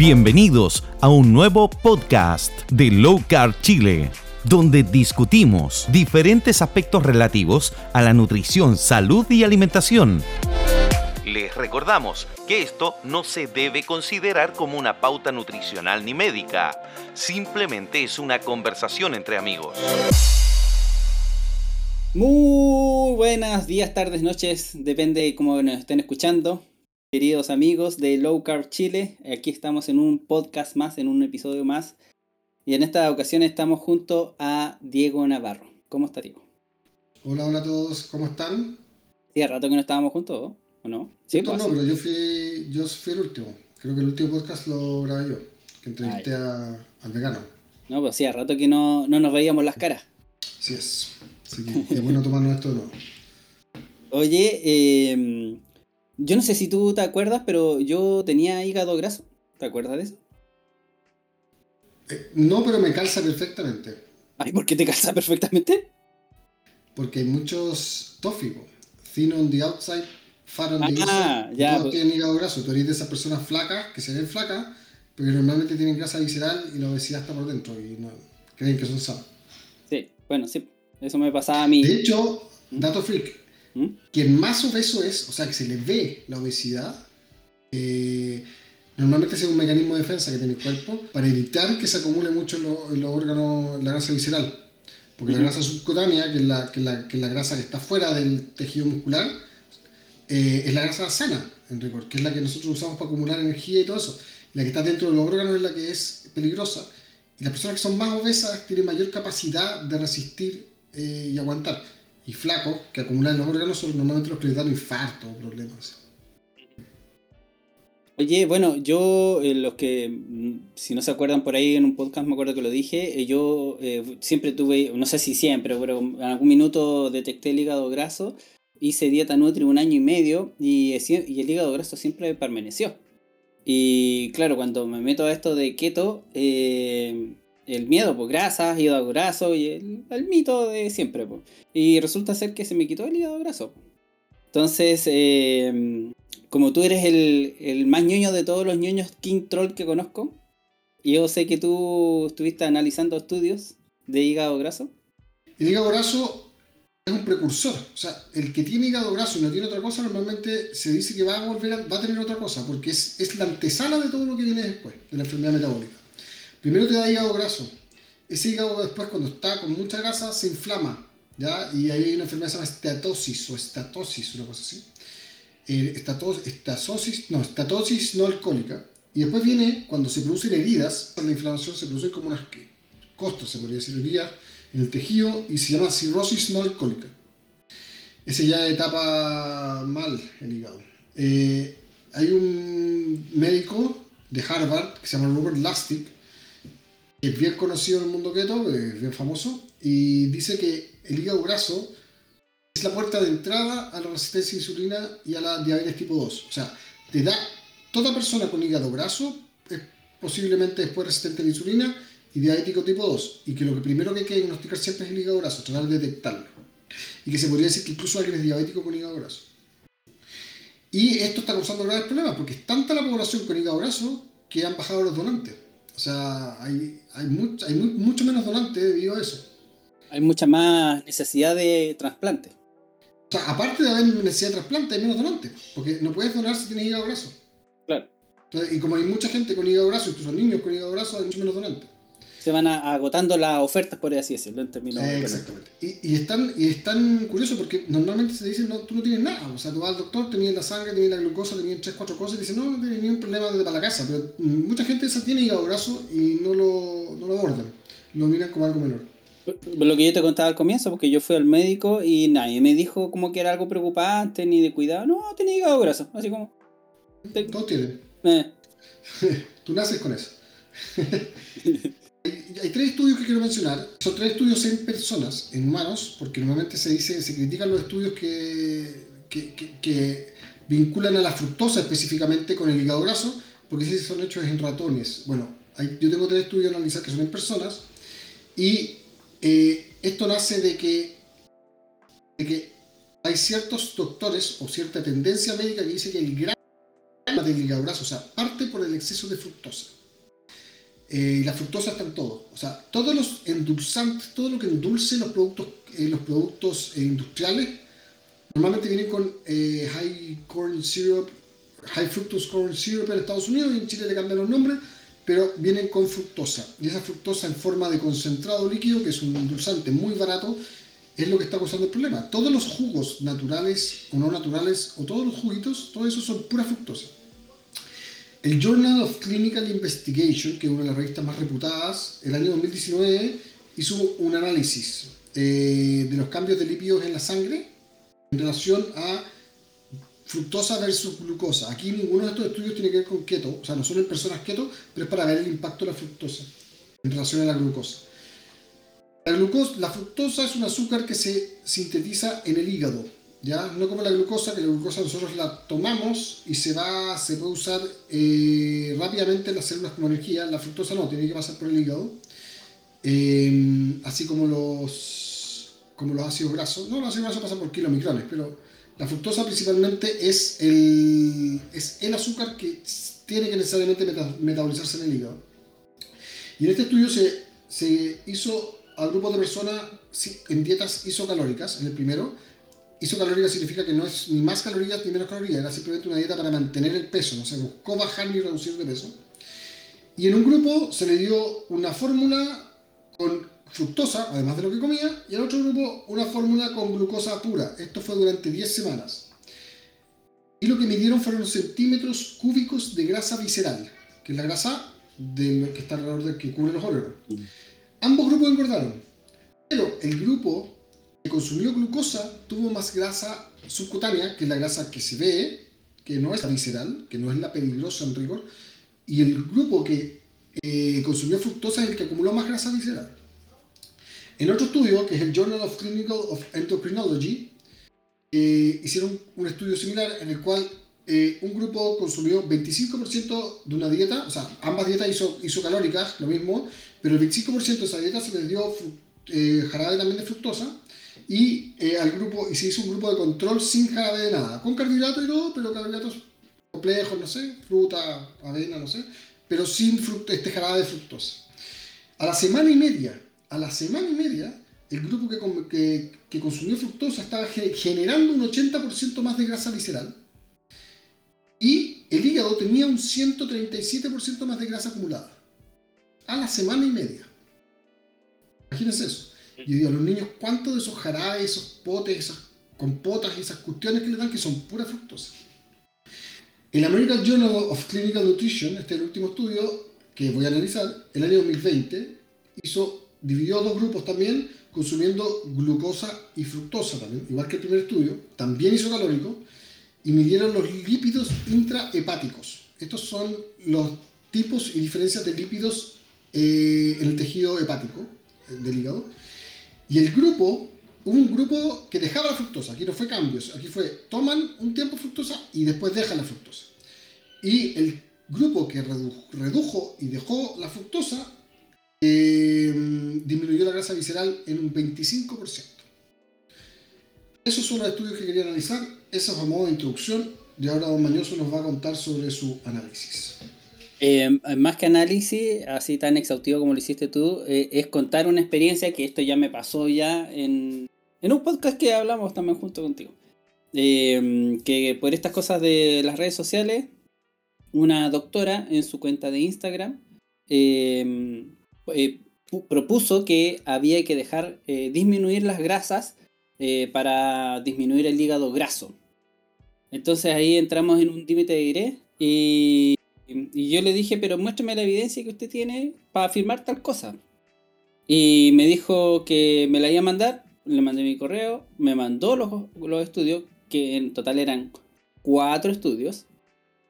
Bienvenidos a un nuevo podcast de Low Carb Chile, donde discutimos diferentes aspectos relativos a la nutrición, salud y alimentación. Les recordamos que esto no se debe considerar como una pauta nutricional ni médica, simplemente es una conversación entre amigos. Muy buenas días, tardes, noches, depende de cómo nos estén escuchando. Queridos amigos de Low Carb Chile, aquí estamos en un podcast más, en un episodio más. Y en esta ocasión estamos junto a Diego Navarro. ¿Cómo está Diego? Hola, hola a todos, ¿cómo están? Sí, rato que no estábamos juntos, ¿o no? Sí, pues, no, pero yo fui, yo fui el último. Creo que el último podcast lo grabé yo, que entrevisté a, al vegano. No, pues sí, a rato que no, no nos veíamos las caras. Así es. Así que es bueno tomarnos esto de nuevo. Oye, eh, yo no sé si tú te acuerdas, pero yo tenía hígado graso. ¿Te acuerdas de eso? Eh, no, pero me calza perfectamente. Ay, ¿por qué te calza perfectamente? Porque hay muchos tóficos. Thin on the outside, fat on the ah, inside. Ya, Todos pues. tienen hígado graso. Tú eres de esas personas flacas, que se ven flacas, pero que normalmente tienen grasa visceral y la obesidad está por dentro y no, creen que son sanos. Sí, bueno, sí. Eso me pasaba a mí. De hecho, dato freak, ¿Mm? quien más obeso es, o sea, que se le ve la obesidad, eh, normalmente es un mecanismo de defensa que tiene el cuerpo para evitar que se acumule mucho en, lo- en los órganos, la grasa visceral. Porque Ujú. la grasa subcutánea, que es la, que, la, que la grasa que está fuera del tejido muscular, eh, es la grasa sana, en rigor, que es la que nosotros usamos para acumular energía y todo eso. La que está dentro de los órganos es la que es peligrosa. Y las personas que son más obesas tienen mayor capacidad de resistir eh, y aguantar. Y flacos, que acumulan órganos, son normalmente los que les dan infarto o problemas. Oye, bueno, yo, eh, los que, mm, si no se acuerdan por ahí en un podcast, me acuerdo que lo dije, eh, yo eh, siempre tuve, no sé si siempre, pero en algún minuto detecté el hígado graso, hice dieta Nutri un año y medio y, y el hígado graso siempre permaneció. Y claro, cuando me meto a esto de keto, eh, el miedo, pues grasas, hígado graso y el, el mito de siempre, pues. Y resulta ser que se me quitó el hígado graso. Entonces, eh, como tú eres el, el más ñoño de todos los ñoños King Troll que conozco, yo sé que tú estuviste analizando estudios de hígado graso. El hígado graso es un precursor. O sea, el que tiene hígado graso y no tiene otra cosa, normalmente se dice que va a volver a, va a tener otra cosa, porque es, es la antesala de todo lo que viene después, de la enfermedad metabólica. Primero te da hígado graso. Ese hígado después, cuando está con mucha grasa, se inflama. ¿ya? Y ahí hay una enfermedad que se llama estatosis o estatosis, una cosa así. Eh, estatos- estasosis, no, estatosis no alcohólica. Y después viene cuando se producen heridas, la inflamación se produce como unas costras, se podría decir, heridas en el tejido y se llama cirrosis no alcohólica. Ese ya etapa mal el hígado. Eh, hay un médico de Harvard que se llama Robert que es bien conocido en el mundo keto, es bien famoso, y dice que el hígado graso es la puerta de entrada a la resistencia a insulina y a la diabetes tipo 2. O sea, te da toda persona con hígado graso es posiblemente después resistente a la insulina y diabético tipo 2. Y que lo que primero que hay que diagnosticar siempre es el hígado graso, tratar de detectarlo. Y que se podría decir que incluso alguien es diabético con hígado graso. Y esto está causando graves problemas porque es tanta la población con hígado graso que han bajado los donantes. O sea, hay, hay, much- hay mu- mucho menos donantes debido a eso. Hay mucha más necesidad de trasplante. O sea, aparte de haber necesidad de trasplante, hay menos donantes. Porque no puedes donar si tienes hígado graso. Claro. Entonces, y como hay mucha gente con hígado graso, incluso niños con hígado graso, hay mucho menos donantes. Se van a- agotando las ofertas, por así decirlo, en términos Eh, exactamente. Y, y, es tan, y es tan curioso porque normalmente se dice, no, tú no tienes nada. O sea, tú vas al doctor, tenías la sangre, tenías la glucosa, tenías tres, cuatro cosas y dicen, no, no tienes ningún problema para la casa. Pero mucha gente esa tiene hígado graso y no lo, no lo abordan. Lo miran como algo menor. Lo que yo te contaba al comienzo, porque yo fui al médico y nadie me dijo como que era algo preocupante ni de cuidado. No, tenía hígado graso, así como. Todos tienen. eh. Tú naces con eso. hay, tres estudios que quiero mencionar. Son tres estudios en personas, en humanos, porque normalmente se dice, se critican los estudios que, vinculan a la fructosa específicamente con el hígado graso, porque si son hechos en ratones. Bueno, yo tengo tres estudios a analizar que son en personas, y eh, esto nace de que, hay ciertos doctores o cierta tendencia médica que dice que el grano de del hígado graso, o sea, parte por el exceso de fructosa. Eh, la fructosa está en todo, o sea, todos los endulzantes, todo lo que endulce los productos, eh, los productos eh, industriales, normalmente vienen con high corn syrup, high fructose corn syrup en Estados Unidos y en Chile le cambian los nombres, pero vienen con fructosa. Y esa fructosa en forma de concentrado líquido, que es un endulzante muy barato, es lo que está causando el problema. Todos los jugos naturales o no naturales, o todos los juguitos, todo eso son pura fructosa. El Journal of Clinical Investigation, que es una de las revistas más reputadas, el año 2019 hizo un análisis eh, de los cambios de lípidos en la sangre en relación a fructosa versus glucosa. Aquí ninguno de estos estudios tiene que ver con keto, o sea, no son en personas keto, pero es para ver el impacto de la fructosa en relación a glucosa. La, glucosa, la fructosa es un azúcar que se sintetiza en el hígado, No como la glucosa, que la glucosa nosotros la tomamos y se va, se puede usar eh, rápidamente en las células como energía. La fructosa no, tiene que pasar por el hígado. Eh, así como los, como los ácidos grasos. No, los ácidos grasos pasan por kilomicrones, pero la fructosa principalmente es el, es el azúcar que tiene que necesariamente metabolizarse en el hígado. Y en este estudio se, se hizo al grupo de personas en dietas isocalóricas, en el primero. Isocalórica significa que no es ni más calorías ni menos calorías, era simplemente una dieta para mantener el peso, no se buscó bajar ni reducir de peso. Y en un grupo se le dio una fórmula con fructosa, además de lo que comía, y en otro grupo una fórmula con glucosa pura. Esto fue durante 10 semanas. Y lo que midieron fueron centímetros cúbicos de grasa visceral, que es la grasa que está alrededor del que cubre los órganos. Ambos grupos engordaron, pero el grupo que consumió glucosa tuvo más grasa subcutánea, que es la grasa que se ve, que no es la visceral, que no es la peligrosa en rigor, y el grupo que eh, consumió fructosa es el que acumuló más grasa visceral. En otro estudio, que es el Journal of Clinical of Endocrinology, eh, hicieron un estudio similar en el cual eh, un grupo consumió 25% de una dieta, o sea, ambas dietas iso, isocalóricas, lo mismo, pero el 25% de esa dieta se les dio eh, jarabe también de fructosa y eh, al grupo y se hizo un grupo de control sin jarabe de nada, con carbohidratos y todo, pero carbohidratos complejos, no sé, fruta, avena, no sé, pero sin este jarabe de fructosa. A la semana y media, a la semana y media, el grupo que, que, que consumió fructosa estaba generando un 80% más de grasa visceral y el hígado tenía un 137% más de grasa acumulada a la semana y media. Imagínense eso. Y digo a los niños, ¿cuántos de esos jarabes, esos potes, esas compotas esas cuestiones que le dan que son pura fructosa? El American Journal of Clinical Nutrition, este es el último estudio que voy a analizar, el año 2020, hizo, dividió dos grupos también, consumiendo glucosa y fructosa también, igual que el primer estudio, también isocalórico, y midieron los lípidos intrahepáticos. Estos son los tipos y diferencias de lípidos eh, en el tejido hepático eh, del hígado. Y el grupo, un grupo que dejaba la fructosa, aquí no fue cambios, aquí fue toman un tiempo fructosa y después dejan la fructosa. Y el grupo que redujo, y dejó la fructosa eh, disminuyó la grasa visceral en un 25%. Esos son los estudios que quería analizar, eso es a de introducción, y ahora Don Mañoso nos va a contar sobre su análisis. Eh, más que análisis, así tan exhaustivo como lo hiciste tú, eh, es contar una experiencia que esto ya me pasó ya en, un podcast que hablamos también junto contigo. Eh, que por estas cosas de las redes sociales, una doctora en su cuenta de Instagram propuso que había que dejar disminuir las grasas para disminuir el hígado graso. Entonces ahí entramos en un límite de iré y y yo le dije, pero muéstrame la evidencia que usted tiene para afirmar tal cosa. Y me dijo que me la iba a mandar, le mandé mi correo, me mandó los, los estudios, que en total eran cuatro estudios,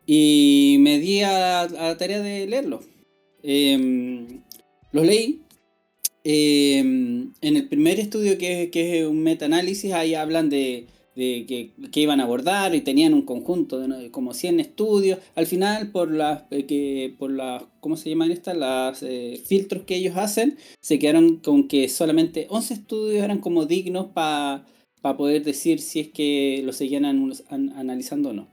y me di a, la tarea de leerlos. Em, los leí. Em, en el primer estudio, que, que es un meta-análisis, ahí hablan de que, iban a abordar y tenían un conjunto de como 100 estudios. Al final, por las, eh, que, por las ¿cómo se llaman estas? Las eh, filtros que ellos hacen, se quedaron con que solamente 11 estudios eran como dignos para poder decir si es que lo seguían analizando o no.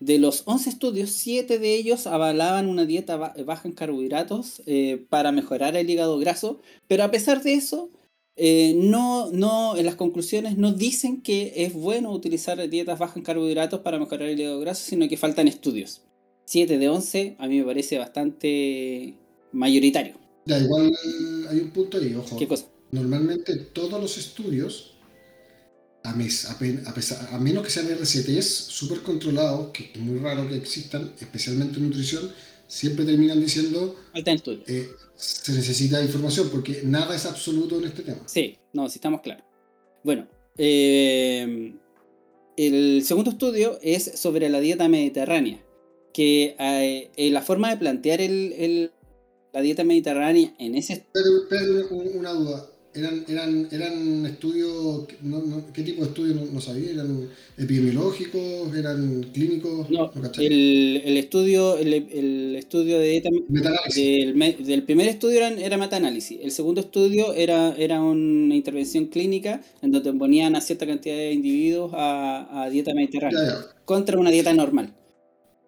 De los 11 estudios, 7 de ellos avalaban una dieta baja en carbohidratos eh, para mejorar el hígado graso, pero a pesar de eso, eh, no, no, en las conclusiones no dicen que es bueno utilizar dietas bajas en carbohidratos para mejorar el hígado graso, sino que faltan estudios. 7 de 11 a mí me parece bastante mayoritario. Ya, igual hay un punto ahí, ojo. ¿Qué cosa? Normalmente todos los estudios a, mes, a, menos que sean RCTs súper controlados, que es muy raro que existan, especialmente en nutrición, siempre terminan diciendo eh, se necesita información, porque nada es absoluto en este tema. Sí, no, si estamos claros. Bueno, eh, el segundo estudio es sobre la dieta mediterránea, que eh, la forma de plantear el, la dieta mediterránea en ese... Pedro, una duda eran, eran, eran estudios, ¿qué tipo de estudios no, sabía? ¿Eran epidemiológicos? ¿Eran clínicos? No, el, el, estudio, el, el, estudio de del, del, primer estudio era, era metaanálisis, el segundo estudio era, era una intervención clínica en donde ponían a cierta cantidad de individuos a, a dieta mediterránea contra una dieta normal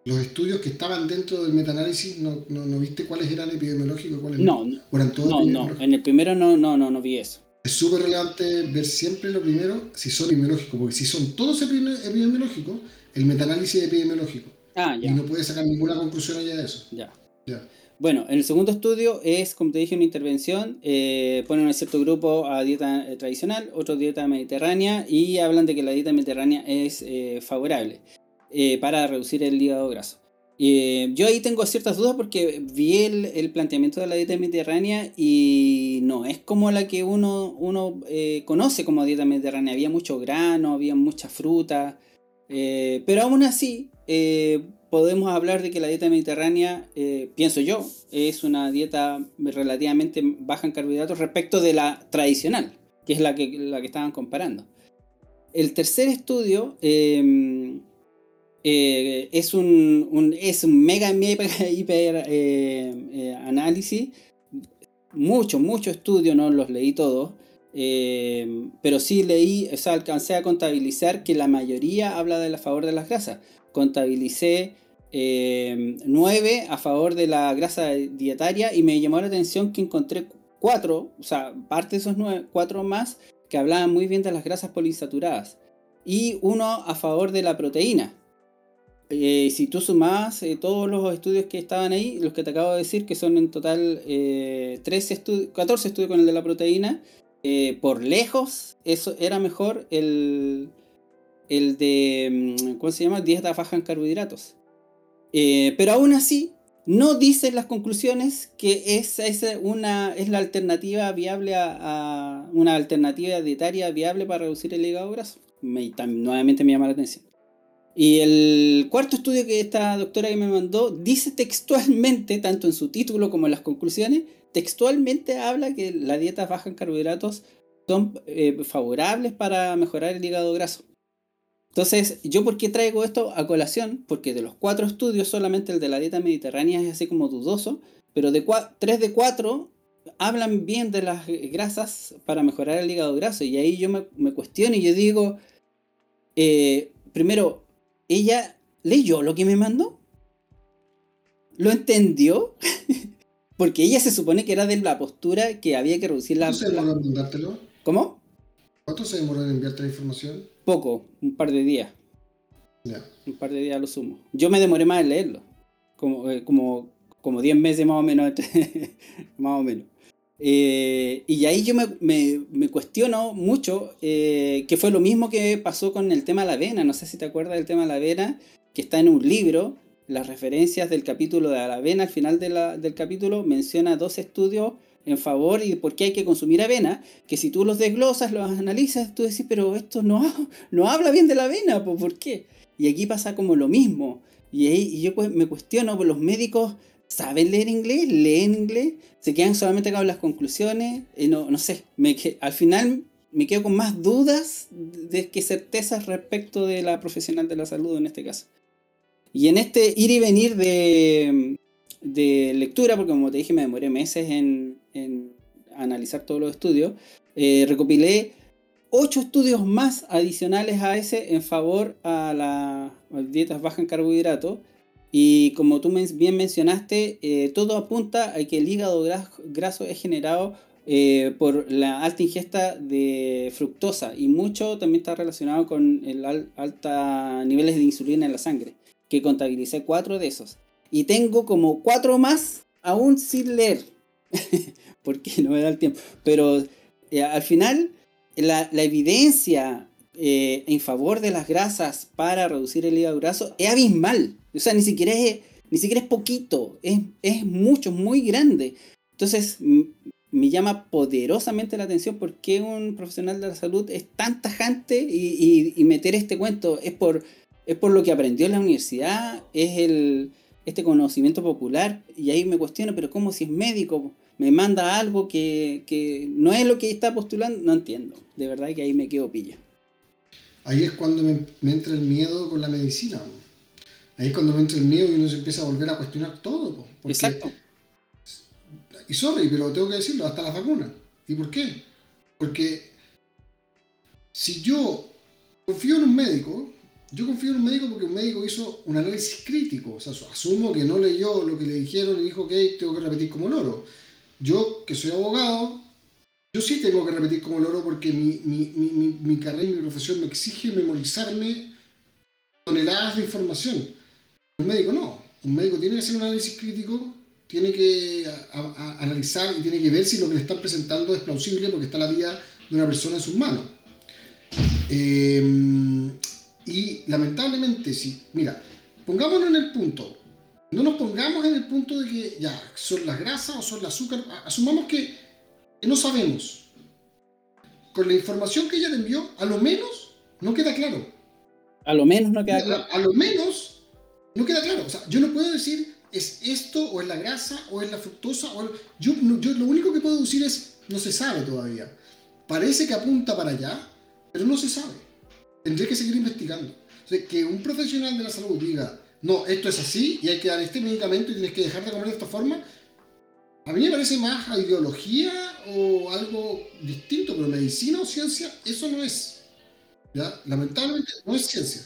los estudios que estaban dentro del metaanálisis, ¿no, no, viste cuáles eran epidemiológicos? Cuáles no, no, no, en el primero no, no, no, no vi eso. Es súper relevante ver siempre lo primero si son epidemiológicos, porque si son todos epidemiológicos, el metaanálisis es epidemiológico. Ah, ya. Y no puedes sacar ninguna conclusión allá de eso. Ya. ya. Bueno, en el segundo estudio es, como te dije en mi intervención, eh, ponen un cierto grupo a dieta eh, tradicional, otro dieta mediterránea y hablan de que la dieta mediterránea es eh, favorable. Eh, para reducir el hígado graso. Eh, yo ahí tengo ciertas dudas porque vi el, planteamiento de la dieta mediterránea y no es como la que uno, eh, conoce como dieta mediterránea. Había mucho grano, había mucha fruta, pero aún así podemos hablar de que la dieta mediterránea, pienso yo, es una dieta relativamente baja en carbohidratos respecto de la tradicional, que es la que, la que estaban comparando. El tercer estudio eh, es, un, es un mega, hiper eh, eh, análisis. Mucho, mucho estudio, no los leí todos. pero sí leí, o sea, alcancé a contabilizar que la mayoría habla de la favor de las grasas. Contabilicé 9 a favor de la grasa dietaria y me llamó la atención que encontré 4, o sea, parte de esos 9, 4 más que hablaban muy bien de las grasas poliinsaturadas y uno a favor de la proteína. Eh, si tú sumas eh, todos los estudios que estaban ahí, los que te acabo de decir, que son en total 13 eh, 14 estudios con el de la proteína, por lejos eso era mejor el, el de, mm, ¿cómo se llama? Dieta baja en carbohidratos. pero aún así, no dicen las conclusiones que esa es, una, es la alternativa viable a, una alternativa dietaria viable para reducir el hígado graso. nuevamente me llama la atención. Y el cuarto estudio que esta doctora que me mandó dice textualmente, tanto en su título como en las conclusiones, textualmente habla que las dietas bajas en carbohidratos son eh, favorables para mejorar el hígado graso. Entonces, ¿yo por qué traigo esto a colación? Porque de los cuatro estudios, solamente el de la dieta mediterránea es así como dudoso, pero de tres de cuatro hablan bien de las grasas para mejorar el hígado graso. Y ahí yo me, cuestiono y yo digo, eh, primero, ella leyó lo que me mandó. ¿Lo entendió? Porque ella se supone que era de la postura que había que reducir la... ¿Cuánto se demoró en mandártelo? ¿Cómo? ¿Cuánto se demoró en enviarte la información? Poco, un par de días. Ya. Un par de días lo sumo. Yo me demoré más en leerlo. Como, eh, como, como 10 meses más o menos. más o menos. Eh, y ahí yo me, cuestiono mucho, eh, que fue lo mismo que pasó con el tema de la avena. No sé si te acuerdas del tema de la avena, que está en un libro. Las referencias del capítulo de la avena, al final del capítulo, menciona dos estudios en favor y por qué hay que consumir avena, que si tú los desglosas, los analizas, tú decís, pero esto no, no habla bien de la avena, ¿por qué? Y aquí pasa como lo mismo. Y, ahí, yo pues me cuestiono, pues los médicos saben leer inglés, leen inglés, se quedan solamente con las conclusiones, no, no sé, me, al final me quedo con más dudas de que certezas respecto de la profesional de la salud en este caso. Y en este ir y venir de, de lectura, porque como te dije me demoré meses en, en analizar todos los estudios, eh, recopilé ocho estudios más adicionales a ese en favor a las dietas bajas en carbohidratos. Y como tú bien mencionaste, eh, todo apunta a que el hígado graso es generado eh, por la alta ingesta de fructosa y mucho también está relacionado con el alta niveles de insulina en la sangre, que contabilicé cuatro de esos. Y tengo como cuatro más aún sin leer, porque no me da el tiempo. Pero eh, al final, la, la evidencia eh, en favor de las grasas para reducir el hígado graso es abismal. O sea, ni siquiera es, ni siquiera es poquito, es, es mucho, muy grande. Entonces, me llama poderosamente la atención por qué un profesional de la salud es tan tajante y, y, meter este cuento. Es por, es por lo que aprendió en la universidad, es el, este conocimiento popular. Y ahí me cuestiono, pero ¿cómo si es médico? Me manda algo que, que no es lo que está postulando. No entiendo. De verdad que ahí me quedo pilla ahí es cuando me, entra el miedo con la medicina. Ahí es cuando me entra el miedo y uno se empieza a volver a cuestionar todo. Exacto. Y sorry, pero tengo que decirlo, hasta las vacunas. ¿Y por qué? Porque si yo confío en un médico, yo confío en un médico porque un médico hizo un análisis crítico. O sea, asumo que no leyó lo que le dijeron y dijo que tengo que repetir como loro. Yo, que soy abogado, yo sí tengo que repetir como loro porque mi, mi, mi, mi carrera y mi profesión me exige memorizarme toneladas de información. Un médico no. Un médico tiene que hacer un análisis crítico, tiene que analizar y tiene que ver si lo que le están presentando es plausible porque está la vida de una persona en sus manos. Eh, y lamentablemente, sí, mira, pongámonos en el punto. No nos pongamos en el punto de que ya son las grasas o son el azúcar. Asumamos que no sabemos. Con la información que ella le envió, a lo menos no queda claro. A lo menos no queda claro. A, lo menos no queda claro. O sea, yo no puedo decir es esto o es la grasa o es la fructosa. O yo, yo lo único que puedo decir es no se sabe todavía. Parece que apunta para allá, pero no se sabe. Tendré que seguir investigando. O sea, que un profesional de la salud diga, no, esto es así y hay que dar este medicamento y tienes que dejar de comer de esta forma, a mí me parece más a ideología o algo distinto, pero medicina o ciencia, eso no es. Lamentablemente no es ciencia.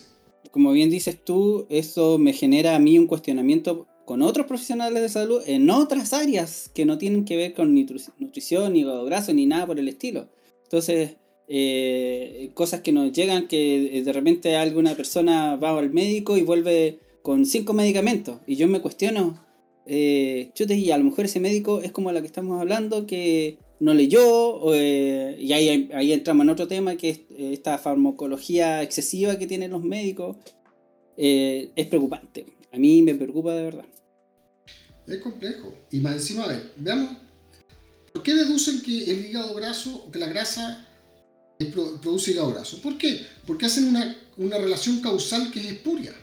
Como bien dices tú, eso me genera a mí un cuestionamiento con otros profesionales de salud en otras áreas que no tienen que ver con nutrición, ni graso, ni nada por el estilo. Entonces, eh, cosas que nos llegan que de repente alguna persona va al médico y vuelve con cinco medicamentos y yo me cuestiono, eh, y a lo mejor ese médico es como la que estamos hablando, que no leyó, eh, y ahí, ahí, entramos en otro tema, que es eh, esta farmacología excesiva que tienen los médicos, eh, es preocupante. A mí me preocupa de verdad. Es complejo. Y más encima, a ver, veamos, ¿por qué deducen que el hígado graso, que la grasa produce hígado graso? ¿Por qué? Porque hacen una, una relación causal que es espuria.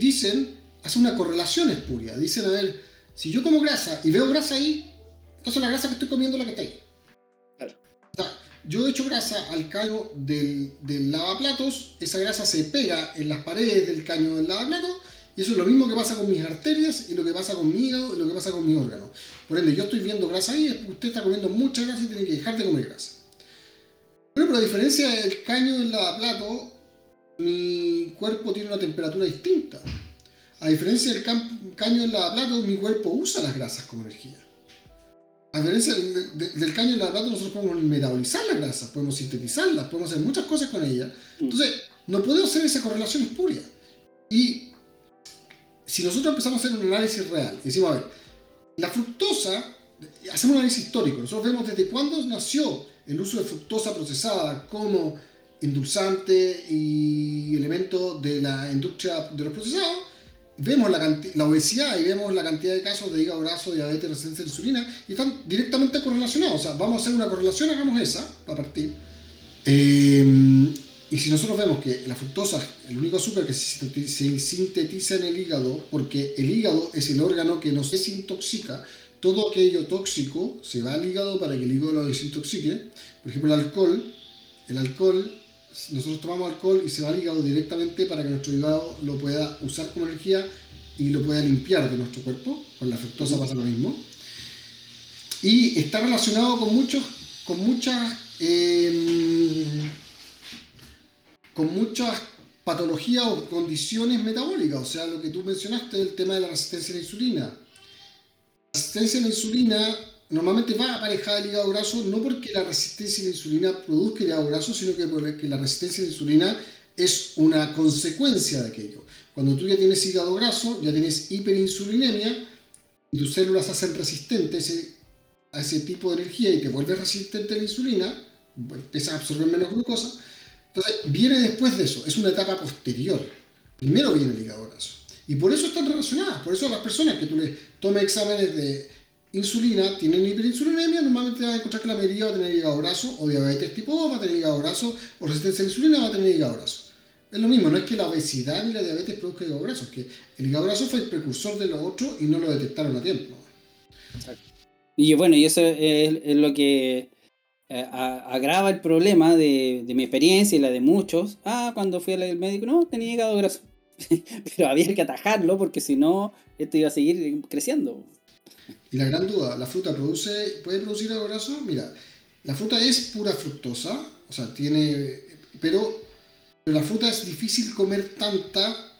dicen hace una correlación espuria. Dicen, a ver, si yo como grasa y veo grasa ahí, entonces la grasa que estoy comiendo es la que está ahí. O sea, yo he hecho grasa al caño del, del lavaplatos, esa grasa se pega en las paredes del caño del lavaplatos, y eso es lo mismo que pasa con mis arterias, y lo que pasa con mi hígado, y lo que pasa con mis órganos. Por ende, yo estoy viendo grasa ahí, usted está comiendo mucha grasa y tiene que dejar de comer grasa. Pero por la diferencia del caño del lavaplatos, mi cuerpo tiene una temperatura distinta. A diferencia del caño en lavaplatos, mi cuerpo usa las grasas como energía. A diferencia del, caño en lavaplatos, nosotros podemos metabolizar las grasas, podemos sintetizarlas, podemos hacer muchas cosas con ellas. Mm. Entonces, no podemos hacer esa correlación espuria. Y si nosotros empezamos a hacer un análisis real, decimos, a ver, la fructosa, hacemos un análisis histórico, nosotros vemos desde cuándo nació el uso de fructosa procesada como endulzante y elemento de la industria de los procesados, vemos la, la, obesidad y vemos la cantidad de casos de hígado graso, diabetes, resistencia a insulina, y están directamente correlacionados. O sea, vamos a hacer una correlación, hagamos esa, a partir. Eh, y si nosotros vemos que la fructosa el único azúcar que se sintetiza en el hígado, porque el hígado es el órgano que nos desintoxica, todo aquello tóxico se va al hígado para que el hígado lo desintoxique. Por ejemplo, el alcohol, el alcohol nosotros tomamos alcohol y se va al hígado directamente para que nuestro hígado lo pueda usar como energía y lo pueda limpiar de nuestro cuerpo. Con la fructosa pasa lo mismo. Y está relacionado con, muchos, con muchas em, con muchas patologías o condiciones metabólicas, o sea, lo que tú mencionaste, el tema de la resistencia a la insulina. La resistencia a la insulina normalmente va aparejada al hígado graso, no porque la resistencia a la insulina produzca el hígado graso, sino que porque la resistencia a la insulina es una consecuencia de aquello. Cuando tú ya tienes hígado graso, ya tienes hiperinsulinemia, y tus células hacen resistentes a ese tipo de energía y te vuelves resistente a la insulina, empiezas a absorber menos glucosa. Entonces, viene después de eso, es una etapa posterior. Primero viene el hígado graso. Y por eso están relacionadas, por eso las personas que tú les tomes exámenes de insulina tienen hiperinsulinemia, normalmente van a encontrar que la mayoría va a tener hígado graso, o diabetes tipo 2 va a tener hígado graso, o resistencia a la insulina va a tener hígado graso. Es lo mismo, no es que la obesidad ni la diabetes produzca hígado graso, es que el hígado graso fue el precursor de lo otro y no lo detectaron a tiempo. Y bueno, y eso es, lo que eh, agrava el problema de, mi experiencia y la de muchos. Ah, cuando fui al médico, no, tenía hígado graso. Pero había que atajarlo porque si no, esto iba a seguir creciendo. Y la gran duda, ¿la fruta produce, puede producir graso? Mira, la fruta es pura fructosa, o sea, tiene, pero pero la fruta es difícil comer tanta.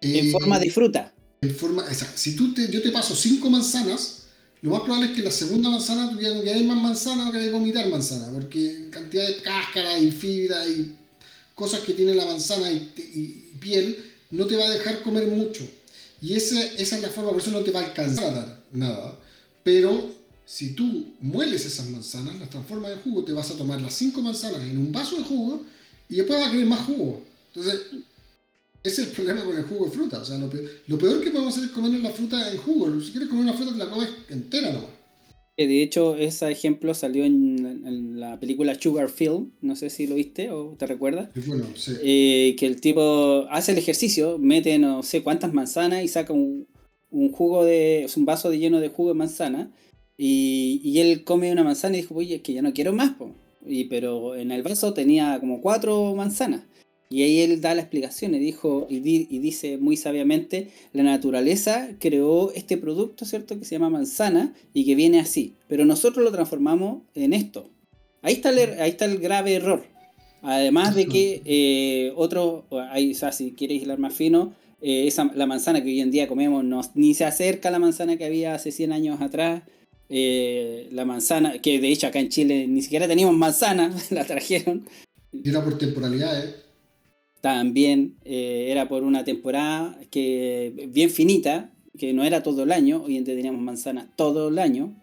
en forma de fruta. En forma, o sea, si tú te, yo te paso cinco manzanas, lo más probable es que la segunda manzana ya no quedes más manzana o que vomitar manzana, porque cantidad de cáscara y fibra y cosas que tiene la manzana y, piel no te va a dejar comer mucho. Y esa, esa es la forma, por eso no te va a alcanzar a dar nada. Pero si tú mueles esas manzanas, las transformas en jugo, te vas a tomar las cinco manzanas en un vaso de jugo y después va a querer más jugo. Entonces, ese es el problema con el jugo de fruta. O sea, lo peor, que podemos hacer es comer la fruta en jugo. Si quieres comer una fruta, te la comes entera nomás. De hecho, ese ejemplo salió en, la película Sugar Film, no sé si lo viste o te recuerdas. Bueno, sí. Eh, que el tipo hace el ejercicio, mete no sé cuántas manzanas y saca un, jugo de, es un vaso de lleno de jugo de manzana. Y, y él come una manzana y dijo, oye, es que ya no quiero más. Po y, pero en el vaso tenía como cuatro manzanas. Y ahí él da la explicación y, dijo, y, y, dice muy sabiamente, la naturaleza creó este producto, ¿cierto? Que se llama manzana y que viene así. Pero nosotros lo transformamos en esto. Ahí está el, er, ahí está el grave error. Además de que eh, otro, ahí, o sea, si quieres hilar más fino, eh, esa, la manzana que hoy en día comemos no, ni se acerca a la manzana que había hace 100 años atrás. Eh, la manzana, que de hecho acá en Chile ni siquiera teníamos manzana, la trajeron. Era por temporalidad, ¿eh? También eh, era por una temporada que bien finita, que no era todo el año, hoy en día teníamos manzanas todo el año.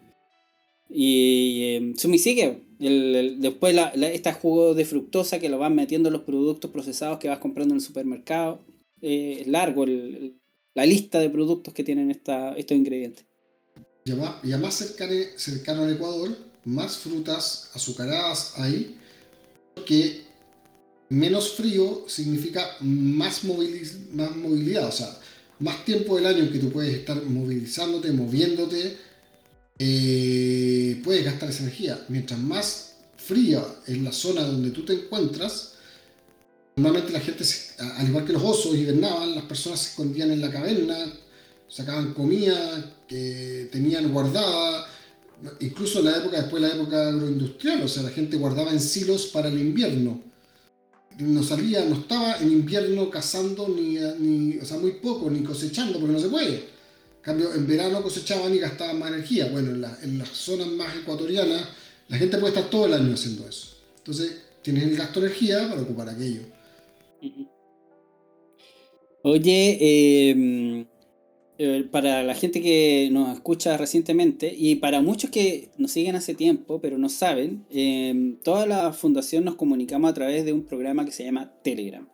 Y eh, Sumi sigue. después la, esta jugo de fructosa que lo van metiendo en los productos procesados que vas comprando en el supermercado. es largo la lista de productos que tienen esta, estos ingredientes. Y más cercano, al Ecuador, más frutas azucaradas hay, porque menos frío significa más, movilidad, o sea, más tiempo del año que tú puedes estar movilizándote, moviéndote, eh, puedes gastar esa energía. Mientras más fría es la zona donde tú te encuentras, normalmente la gente, al igual que los osos hibernaban, las personas se escondían en la caverna, sacaban comida que tenían guardada, incluso la época, después de la época agroindustrial, o sea, la gente guardaba en silos para el invierno. No salía, no estaba en invierno cazando, ni, ni, o sea, muy poco, ni cosechando, porque no se puede. En cambio, en verano cosechaban y gastaban más energía. Bueno, en, en las zonas más ecuatorianas, la gente puede estar todo el año haciendo eso. Entonces, tienes el gasto de energía para ocupar aquello. Oye, eh, eh, para la gente que nos escucha recientemente y para muchos que nos siguen hace tiempo pero no saben, em, toda la fundación nos comunicamos a través de un programa que se llama Telegram.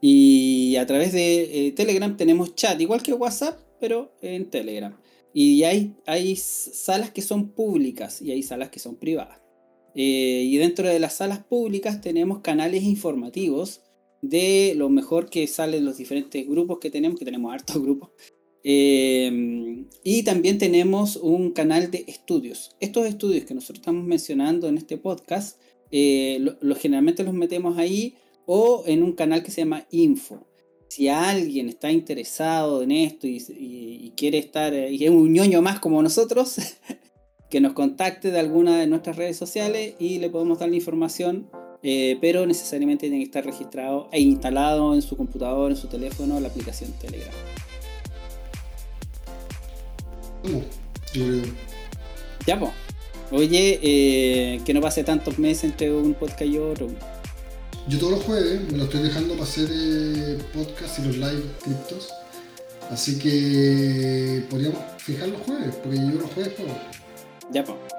Y a través de eh, Telegram tenemos chat, igual que WhatsApp, pero en Telegram. Y hay, hay salas que son públicas y hay salas que son privadas. Eh, y dentro de las salas públicas tenemos canales informativos de lo mejor que salen los diferentes grupos que tenemos, que tenemos hartos grupos, Em, y también tenemos un canal de estudios. Estos estudios que nosotros estamos mencionando en este podcast, eh, generalmente los metemos ahí o en un canal que se llama Info. Si alguien está interesado en esto y, quiere estar, y es un ñoño más como nosotros, que nos contacte de alguna de nuestras redes sociales y le podemos dar la información, eh, pero necesariamente tiene que estar registrado e instalado en su computador, en su teléfono, la aplicación Telegram. Ya, pues. Oye, eh, que no pase tantos meses entre un podcast y otro. Yo todos los jueves me lo estoy dejando para hacer eh, podcast y los live criptos. Así que podríamos fijar los jueves, porque yo los jueves juego. Ya, pues.